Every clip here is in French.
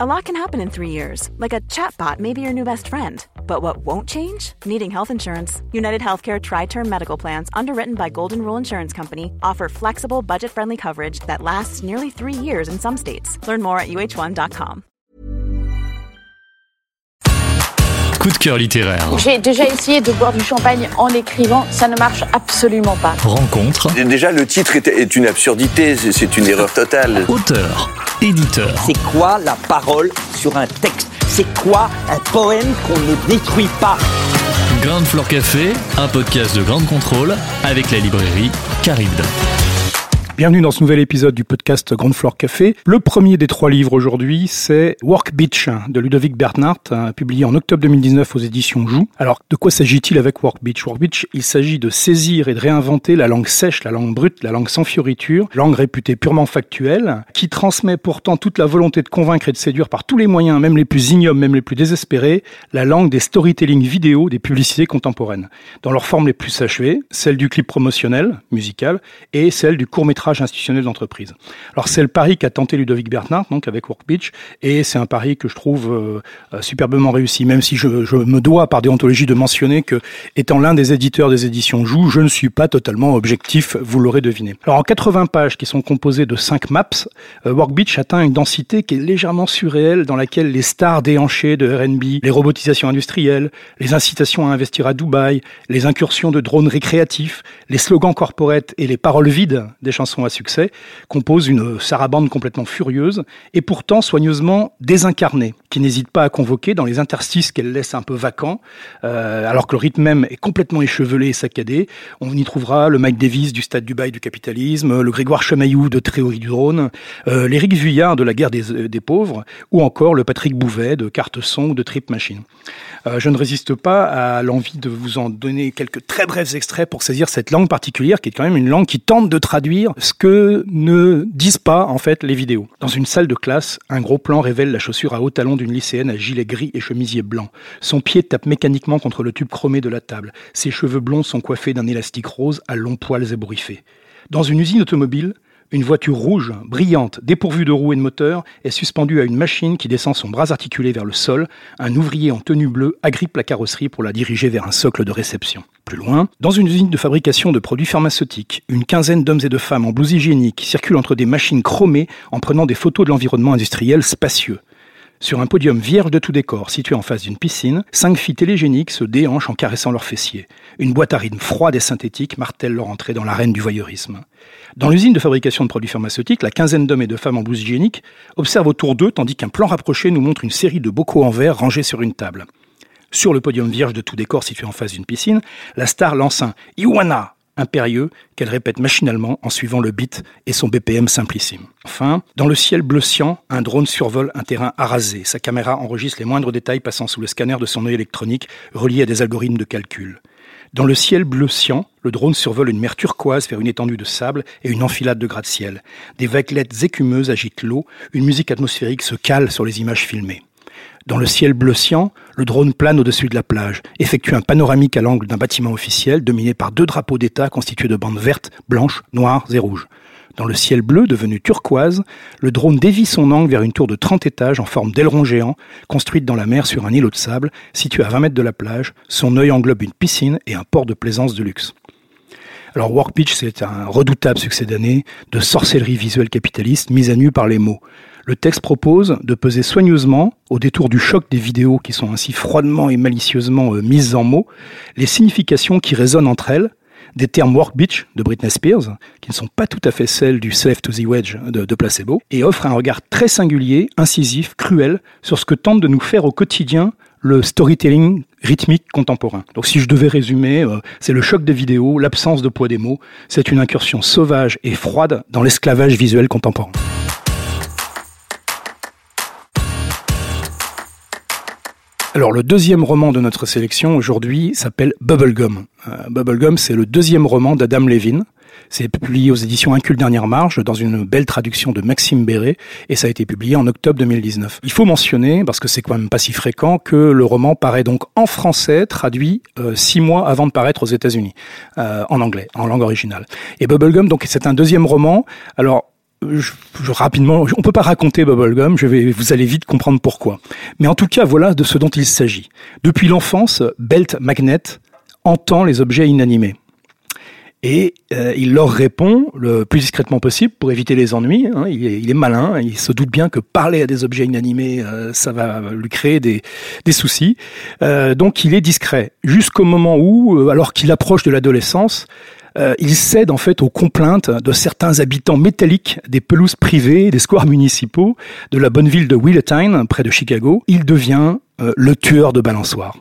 A lot can happen in three years, like a chatbot may be your new best friend. But what won't change? Needing health insurance. United Healthcare Tri Term Medical Plans, underwritten by Golden Rule Insurance Company, offer flexible, budget friendly coverage that lasts nearly three years in some states. Learn more at uh1.com. Coup de cœur littéraire. J'ai déjà essayé de boire du champagne en écrivant, ça ne marche absolument pas. Rencontre. Déjà, le titre est, une absurdité, c'est une erreur totale. Auteur. Éditeur. C'est quoi la parole sur un texte? C'est quoi un poème qu'on ne détruit pas? Ground Floor Café, un podcast de grande contrôle avec la librairie Caribde. Bienvenue dans ce nouvel épisode du podcast Grand Floor Café. Le premier des trois livres aujourd'hui, c'est Work Beach de Ludovic Bernhardt, hein, publié en octobre 2019 aux éditions Joux. Alors, de quoi s'agit-il avec Work Beach? Work Beach, il s'agit de saisir et de réinventer la langue sèche, la langue brute, la langue sans fioriture, langue réputée purement factuelle, qui transmet pourtant toute la volonté de convaincre et de séduire par tous les moyens, même les plus ignobles, même les plus désespérés, la langue des storytelling vidéo des publicités contemporaines, dans leurs formes les plus achevées, celle du clip promotionnel, musical, et celle du court-métrage institutionnel d'entreprise. Alors c'est le pari qu'a tenté Ludovic Bernard, donc avec Work Beach, et c'est un pari que je trouve euh, euh, superbement réussi, même si je, je me dois par déontologie de mentionner que, étant l'un des éditeurs des éditions Joux, je ne suis pas totalement objectif, vous l'aurez deviné. Alors en 80 pages qui sont composées de 5 maps, euh, Work Beach atteint une densité qui est légèrement surréelle, dans laquelle les stars déhanchées de R&B, les robotisations industrielles, les incitations à investir à Dubaï, les incursions de drones récréatifs, les slogans corporate et les paroles vides des chansons à succès composent une sarabande complètement furieuse et pourtant soigneusement désincarnée, qui n'hésite pas à convoquer dans les interstices qu'elle laisse un peu vacants, euh, alors que le rythme même est complètement échevelé et saccadé. On y trouvera le Mike Davis du Stade Dubaï du capitalisme, le Grégoire Chamaillou de Théorie du drone, euh, l'Éric Vuillard de la guerre des, euh, des pauvres, ou encore le Patrick Bouvet de Carte Son ou de Trip Machine. Euh, je ne résiste pas à l'envie de vous en donner quelques très brefs extraits pour saisir cette langue particulière qui est quand même une langue qui tente de traduire ce que ne disent pas en fait les vidéos. Dans une salle de classe, un gros plan révèle la chaussure à haut talon d'une lycéenne à gilet gris et chemisier blanc. Son pied tape mécaniquement contre le tube chromé de la table. Ses cheveux blonds sont coiffés d'un élastique rose à longs poils ébouriffés. Dans une usine automobile, une voiture rouge, brillante, dépourvue de roues et de moteur, est suspendue à une machine qui descend son bras articulé vers le sol. Un ouvrier en tenue bleue agrippe la carrosserie pour la diriger vers un socle de réception. Plus loin, dans une usine de fabrication de produits pharmaceutiques, une quinzaine d'hommes et de femmes en blouse hygiénique circulent entre des machines chromées en prenant des photos de l'environnement industriel spacieux. Sur un podium vierge de tout décor situé en face d'une piscine, cinq filles télégéniques se déhanchent en caressant leurs fessiers. Une boîte à rythme froide et synthétique martèle leur entrée dans l'arène du voyeurisme. Dans l'usine de fabrication de produits pharmaceutiques, la quinzaine d'hommes et de femmes en blouse hygiénique observent autour d'eux tandis qu'un plan rapproché nous montre une série de bocaux en verre rangés sur une table. Sur le podium vierge de tout décor situé en face d'une piscine, la star lance un Iwana impérieux qu'elle répète machinalement en suivant le beat et son BPM simplissime. Enfin, dans le ciel bleu cyan, un drone survole un terrain arasé. Sa caméra enregistre les moindres détails passant sous le scanner de son œil électronique relié à des algorithmes de calcul. Dans le ciel bleu cyan, le drone survole une mer turquoise vers une étendue de sable et une enfilade de gratte-ciel. Des vaguelettes écumeuses agitent l'eau, une musique atmosphérique se cale sur les images filmées. Dans le ciel bleu le drone plane au-dessus de la plage, effectue un panoramique à l'angle d'un bâtiment officiel dominé par deux drapeaux d'État constitués de bandes vertes, blanches, noires et rouges. Dans le ciel bleu devenu turquoise, le drone dévie son angle vers une tour de 30 étages en forme d'aileron géant, construite dans la mer sur un îlot de sable, situé à 20 mètres de la plage. Son œil englobe une piscine et un port de plaisance de luxe. Alors Beach, c'est un redoutable succès d'année de sorcellerie visuelle capitaliste mise à nu par les mots. Le texte propose de peser soigneusement, au détour du choc des vidéos qui sont ainsi froidement et malicieusement euh, mises en mots, les significations qui résonnent entre elles, des termes work bitch de Britney Spears, qui ne sont pas tout à fait celles du Slave to the Wedge de, de Placebo, et offre un regard très singulier, incisif, cruel, sur ce que tente de nous faire au quotidien le storytelling rythmique contemporain. Donc si je devais résumer, euh, c'est le choc des vidéos, l'absence de poids des mots, c'est une incursion sauvage et froide dans l'esclavage visuel contemporain. Alors le deuxième roman de notre sélection aujourd'hui s'appelle Bubblegum. Euh, Bubblegum, c'est le deuxième roman d'Adam Levine. C'est publié aux éditions Incul Dernière Marge dans une belle traduction de Maxime Béret et ça a été publié en octobre 2019. Il faut mentionner, parce que c'est quand même pas si fréquent, que le roman paraît donc en français, traduit euh, six mois avant de paraître aux États-Unis, euh, en anglais, en langue originale. Et Bubblegum, donc c'est un deuxième roman. Alors je, je, rapidement, on peut pas raconter Bubblegum, je vais, vous allez vite comprendre pourquoi. Mais en tout cas, voilà de ce dont il s'agit. Depuis l'enfance, Belt Magnet entend les objets inanimés. Et euh, il leur répond le plus discrètement possible pour éviter les ennuis. Hein. Il, est, malin, il se doute bien que parler à des objets inanimés, euh, ça va lui créer des, soucis. Euh, donc il est discret, jusqu'au moment où, euh, alors qu'il approche de l'adolescence, euh, il cède en fait aux complaintes de certains habitants métalliques des pelouses privées, des squares municipaux de la bonne ville de Willetine, près de Chicago. Il devient le tueur de balançoires.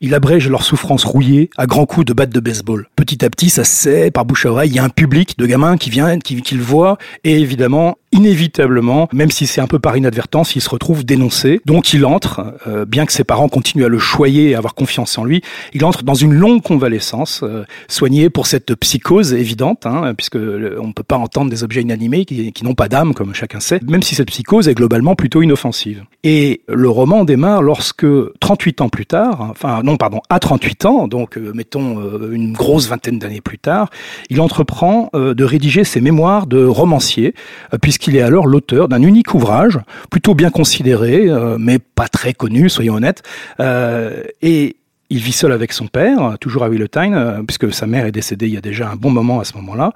Il abrège leurs souffrances rouillées à grands coups de batte de baseball. Petit à petit, ça se sait, par bouche à oreille, il y a un public de gamins qui vient, qui le voit, et évidemment, inévitablement, même si c'est un peu par inadvertance, il se retrouve dénoncé. Donc il entre, euh, bien que ses parents continuent à le choyer et à avoir confiance en lui, il entre dans une longue convalescence, euh, soigné pour cette psychose évidente, hein, puisque on ne peut pas entendre des objets inanimés qui, n'ont pas d'âme, comme chacun sait, même si cette psychose est globalement plutôt inoffensive. Et le roman démarre lorsque, 38 ans plus tard, enfin non pardon, à 38 ans, donc euh, mettons euh, une grosse vingtaine d'années plus tard, il entreprend euh, de rédiger ses mémoires de romancier, puisqu'il est alors l'auteur d'un unique ouvrage, plutôt bien considéré, mais pas très connu, soyons honnêtes, et il vit seul avec son père, toujours à Willotine, puisque sa mère est décédée il y a déjà un bon moment à ce moment-là.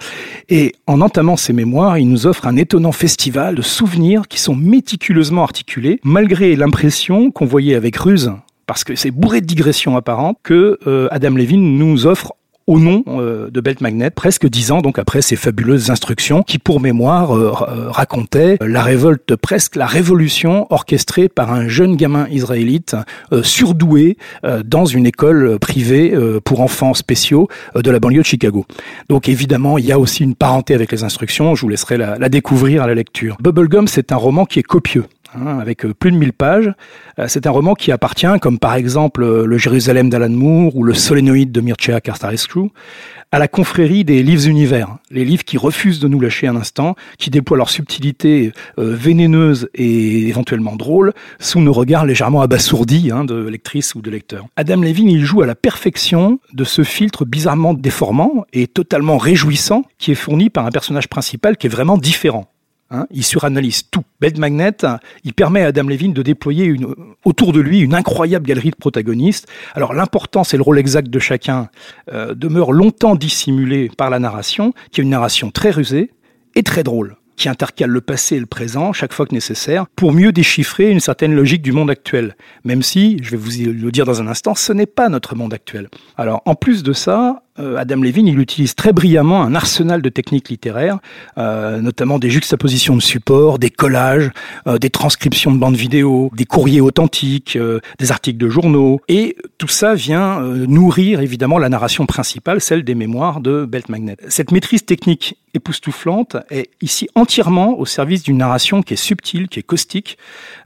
Et en entamant ses mémoires, il nous offre un étonnant festival de souvenirs qui sont méticuleusement articulés, malgré l'impression qu'on voyait avec ruse parce que c'est bourré de digressions apparentes que euh, Adam Levine nous offre au nom euh, de Belt Magnet, presque dix ans donc après ces fabuleuses instructions qui, pour mémoire, euh, racontaient la révolte, presque la révolution orchestrée par un jeune gamin israélite surdoué dans une école privée pour enfants spéciaux de la banlieue de Chicago. Donc évidemment, il y a aussi une parenté avec les instructions, je vous laisserai la, la découvrir à la lecture. Bubblegum, c'est un roman qui est copieux. Hein, avec euh, plus de 1000 pages. Euh, c'est un roman qui appartient, comme par exemple euh, le Jérusalem d'Alan Moore ou le Solénoïde de Mircea Cartarescu, à la confrérie des livres univers, les livres qui refusent de nous lâcher un instant, qui déploient leur subtilité vénéneuse et éventuellement drôle sous nos regards légèrement abasourdis hein, de lectrices ou de lecteurs. Adam Levine, il joue à la perfection de ce filtre bizarrement déformant et totalement réjouissant qui est fourni par un personnage principal qui est vraiment différent. Hein, il suranalyse tout. Bed Magnet, il permet à Adam Levine de déployer autour de lui une incroyable galerie de protagonistes. Alors l'importance et le rôle exact de chacun euh, demeure longtemps dissimulé par la narration, qui est une narration très rusée et très drôle qui intercale le passé et le présent chaque fois que nécessaire pour mieux déchiffrer une certaine logique du monde actuel. Même si, je vais vous le dire dans un instant, ce n'est pas notre monde actuel. Alors, en plus de ça, Adam Levine, il utilise très brillamment un arsenal de techniques littéraires, euh, notamment des juxtapositions de supports, des collages, euh, des transcriptions de bandes vidéo, des courriers authentiques, des articles de journaux, et tout ça vient nourrir évidemment la narration principale, celle des mémoires de Belt Magnet. Cette maîtrise technique époustouflante est ici entièrement au service d'une narration qui est subtile, qui est caustique,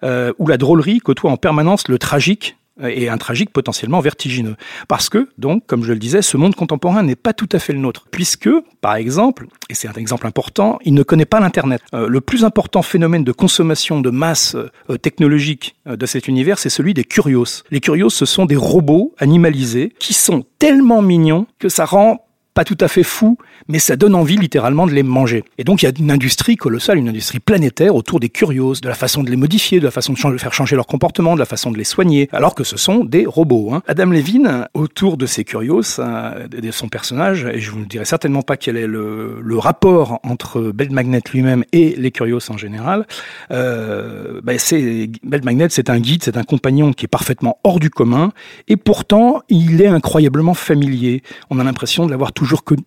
où la drôlerie côtoie en permanence le tragique et un tragique potentiellement vertigineux. Parce que, donc, comme je le disais, ce monde contemporain n'est pas tout à fait le nôtre. Puisque, par exemple, et c'est un exemple important, il ne connaît pas l'Internet. Euh, le plus important phénomène de consommation de masse euh, technologique euh, de cet univers, c'est celui des curios. Les curios, ce sont des robots animalisés qui sont tellement mignons que ça rend pas tout à fait fou, mais ça donne envie littéralement de les manger. Et donc il y a une industrie colossale, une industrie planétaire autour des curios, de la façon de les modifier, de la façon de, faire changer leur comportement, de la façon de les soigner, alors que ce sont des robots. Hein. Adam Levine, autour de ces curios, euh, de son personnage, et je vous ne dirai certainement pas quel est le, rapport entre Belt Magnet lui-même et les curios en général, euh, bah c'est Magnet, c'est un guide, c'est un compagnon qui est parfaitement hors du commun, et pourtant il est incroyablement familier. On a l'impression de l'avoir toujours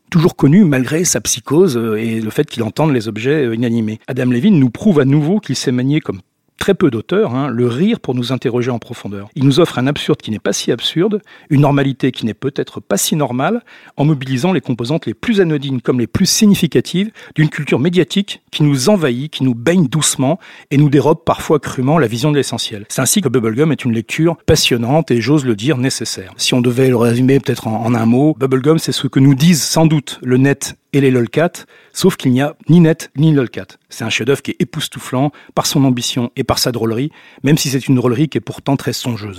toujours, connu malgré sa psychose euh, et le fait qu'il entende les objets euh, inanimés. Adam Levine nous prouve à nouveau qu'il s'est manié comme très peu d'auteurs, hein, le rire pour nous interroger en profondeur. Il nous offre un absurde qui n'est pas si absurde, une normalité qui n'est peut-être pas si normale, en mobilisant les composantes les plus anodines comme les plus significatives d'une culture médiatique qui nous envahit, qui nous baigne doucement et nous dérobe parfois crûment la vision de l'essentiel. C'est ainsi que Bubblegum est une lecture passionnante et j'ose le dire nécessaire. Si on devait le résumer peut-être en, en un mot, Bubblegum c'est ce que nous disent sans doute le net et les lolcats, sauf qu'il n'y a ni net ni lolcat. C'est un chef-d'œuvre qui est époustouflant par son ambition et par sa drôlerie, même si c'est une drôlerie qui est pourtant très songeuse.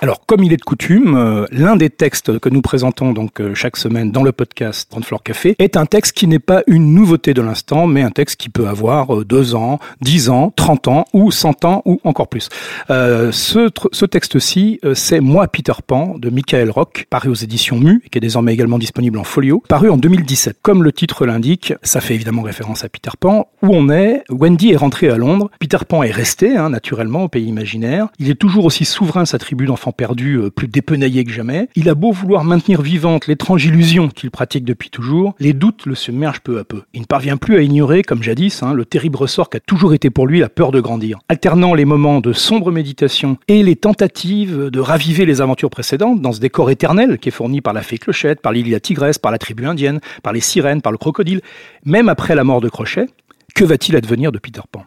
Alors, comme il est de coutume, euh, l'un des textes que nous présentons donc euh, chaque semaine dans le podcast Grand Floor Café est un texte qui n'est pas une nouveauté de l'instant, mais un texte qui peut avoir euh, deux ans, dix ans, trente ans ou cent ans ou encore plus. ce, ce texte-ci, c'est Moi Peter Pan de Michael Rock, paru aux éditions Mu, qui est désormais également disponible en folio, paru en 2017. Comme le titre l'indique, ça fait évidemment référence à Peter Pan. Où on est, Wendy est rentrée à Londres, Peter Pan est resté, hein, naturellement, au pays imaginaire. Il est toujours aussi souverain sa tribu d'enfants perdus, euh, plus dépenaillé que jamais. Il a beau vouloir maintenir vivante l'étrange illusion qu'il pratique depuis toujours, les doutes le submergent peu à peu. Il ne parvient plus à ignorer, comme jadis, hein, le terrible ressort qu'a toujours été pour lui la peur de grandir. Alternant les moments de sombre méditation et les tentatives de raviver les aventures précédentes dans ce décor éternel qui est fourni par la fée Clochette, par l'île Tigresse, par la tribu indienne, par les sirènes, par le crocodile, même après la mort de Crochet, que va-t-il advenir de Peter Pan?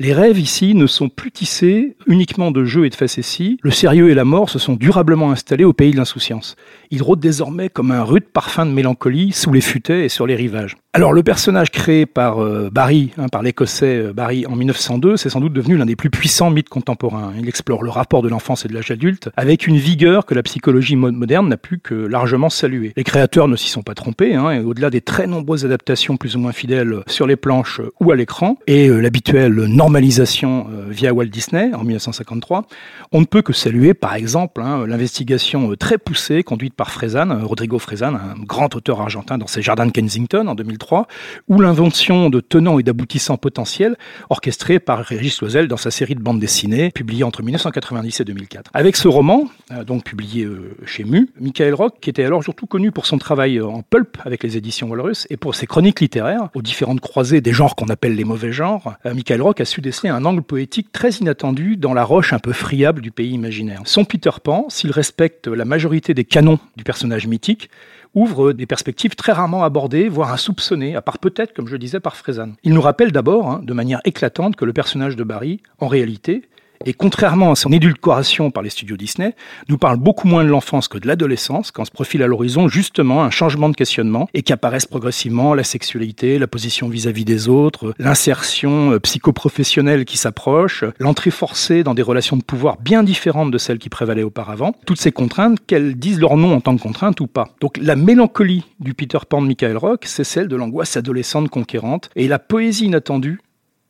Les rêves ici ne sont plus tissés uniquement de jeux et de facéties. Le sérieux et la mort se sont durablement installés au pays de l'insouciance. Ils rôdent désormais comme un rude parfum de mélancolie sous les futaies et sur les rivages. Alors le personnage créé par euh, Barry, hein, par l'écossais euh, Barry en 1902, c'est sans doute devenu l'un des plus puissants mythes contemporains. Il explore le rapport de l'enfance et de l'âge adulte avec une vigueur que la psychologie moderne n'a pu que largement saluer. Les créateurs ne s'y sont pas trompés, hein, et au-delà des très nombreuses adaptations plus ou moins fidèles sur les planches ou à l'écran, et euh, l'habituel normalisation via Walt Disney en 1953, on ne peut que saluer par exemple hein, l'investigation très poussée conduite par Frézanne, Rodrigo Frézanne, un grand auteur argentin dans ses jardins de Kensington en 2003, ou l'invention de tenants et d'aboutissants potentiels orchestrés par Régis Loisel dans sa série de bandes dessinées publiée entre 1990 et 2004. Avec ce roman, euh, donc publié euh, chez Mu, Michael Rock, qui était alors surtout connu pour son travail euh, en pulp avec les éditions Walrus et pour ses chroniques littéraires aux différentes croisées des genres qu'on appelle les mauvais genres, Michael Rock a su déceler un angle poétique très inattendu dans la roche un peu friable du pays imaginaire. Son Peter Pan, s'il respecte la majorité des canons du personnage mythique, ouvre des perspectives très rarement abordées, voire insoupçonnées, à part peut-être, comme je disais, par Frézanne. Il nous rappelle d'abord, hein, de manière éclatante, que le personnage de Barry, en réalité, et contrairement à son édulcoration par les studios Disney, nous parle beaucoup moins de l'enfance que de l'adolescence, quand se profile à l'horizon justement un changement de questionnement et qu'apparaissent progressivement la sexualité, la position vis-à-vis des autres, l'insertion euh, psychoprofessionnelle qui s'approche, l'entrée forcée dans des relations de pouvoir bien différentes de celles qui prévalaient auparavant, toutes ces contraintes, qu'elles disent leur nom en tant que contraintes ou pas. Donc la mélancolie du Peter Pan de Michael Rock, c'est celle de l'angoisse adolescente conquérante, et la poésie inattendue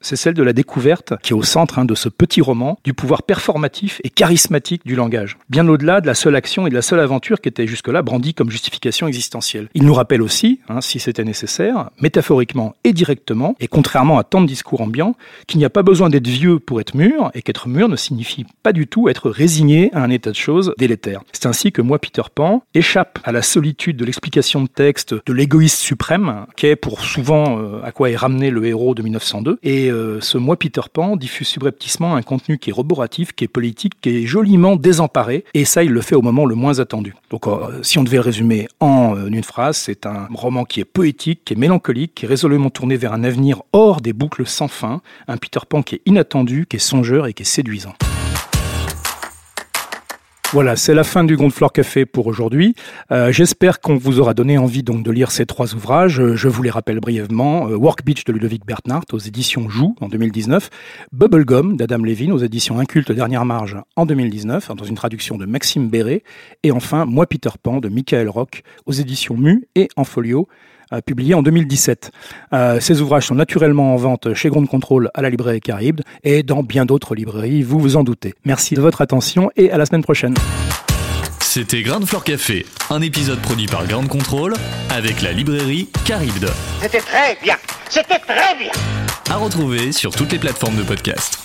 c'est celle de la découverte qui est au centre hein, de ce petit roman du pouvoir performatif et charismatique du langage, bien au-delà de la seule action et de la seule aventure qui était jusque-là brandie comme justification existentielle. Il nous rappelle aussi, hein, si c'était nécessaire, métaphoriquement et directement, et contrairement à tant de discours ambiants, qu'il n'y a pas besoin d'être vieux pour être mûr, et qu'être mûr ne signifie pas du tout être résigné à un état de choses délétère. C'est ainsi que moi, Peter Pan, échappe à la solitude de l'explication de texte de l'égoïste suprême, qui est pour souvent euh, à quoi est ramené le héros de 1902, et euh, ce mois Peter Pan diffuse subrepticement un contenu qui est roboratif, qui est politique, qui est joliment désemparé, et ça il le fait au moment le moins attendu. Donc euh, si on devait résumer en euh, une phrase, c'est un roman qui est poétique, qui est mélancolique, qui est résolument tourné vers un avenir hors des boucles sans fin, un Peter Pan qui est inattendu, qui est songeur et qui est séduisant. Voilà, c'est la fin du Floor Café pour aujourd'hui. Euh, j'espère qu'on vous aura donné envie donc de lire ces trois ouvrages. Euh, je vous les rappelle brièvement. Euh, Work Beach de Ludovic Bernhardt aux éditions Joux en 2019. Bubblegum d'Adam Levine aux éditions Inculte Dernière Marge en 2019 dans une traduction de Maxime Béret. Et enfin, Moi Peter Pan de Michael Rock aux éditions Mu et en folio publié en 2017. Euh, ces ouvrages sont naturellement en vente chez Ground Control à la librairie Caraïbes et dans bien d'autres librairies, vous vous en doutez. Merci de votre attention et à la semaine prochaine. C'était Grand Floor Café, un épisode produit par Grand Control avec la librairie Caribde. C'était très bien, c'était très bien. À retrouver sur toutes les plateformes de podcast.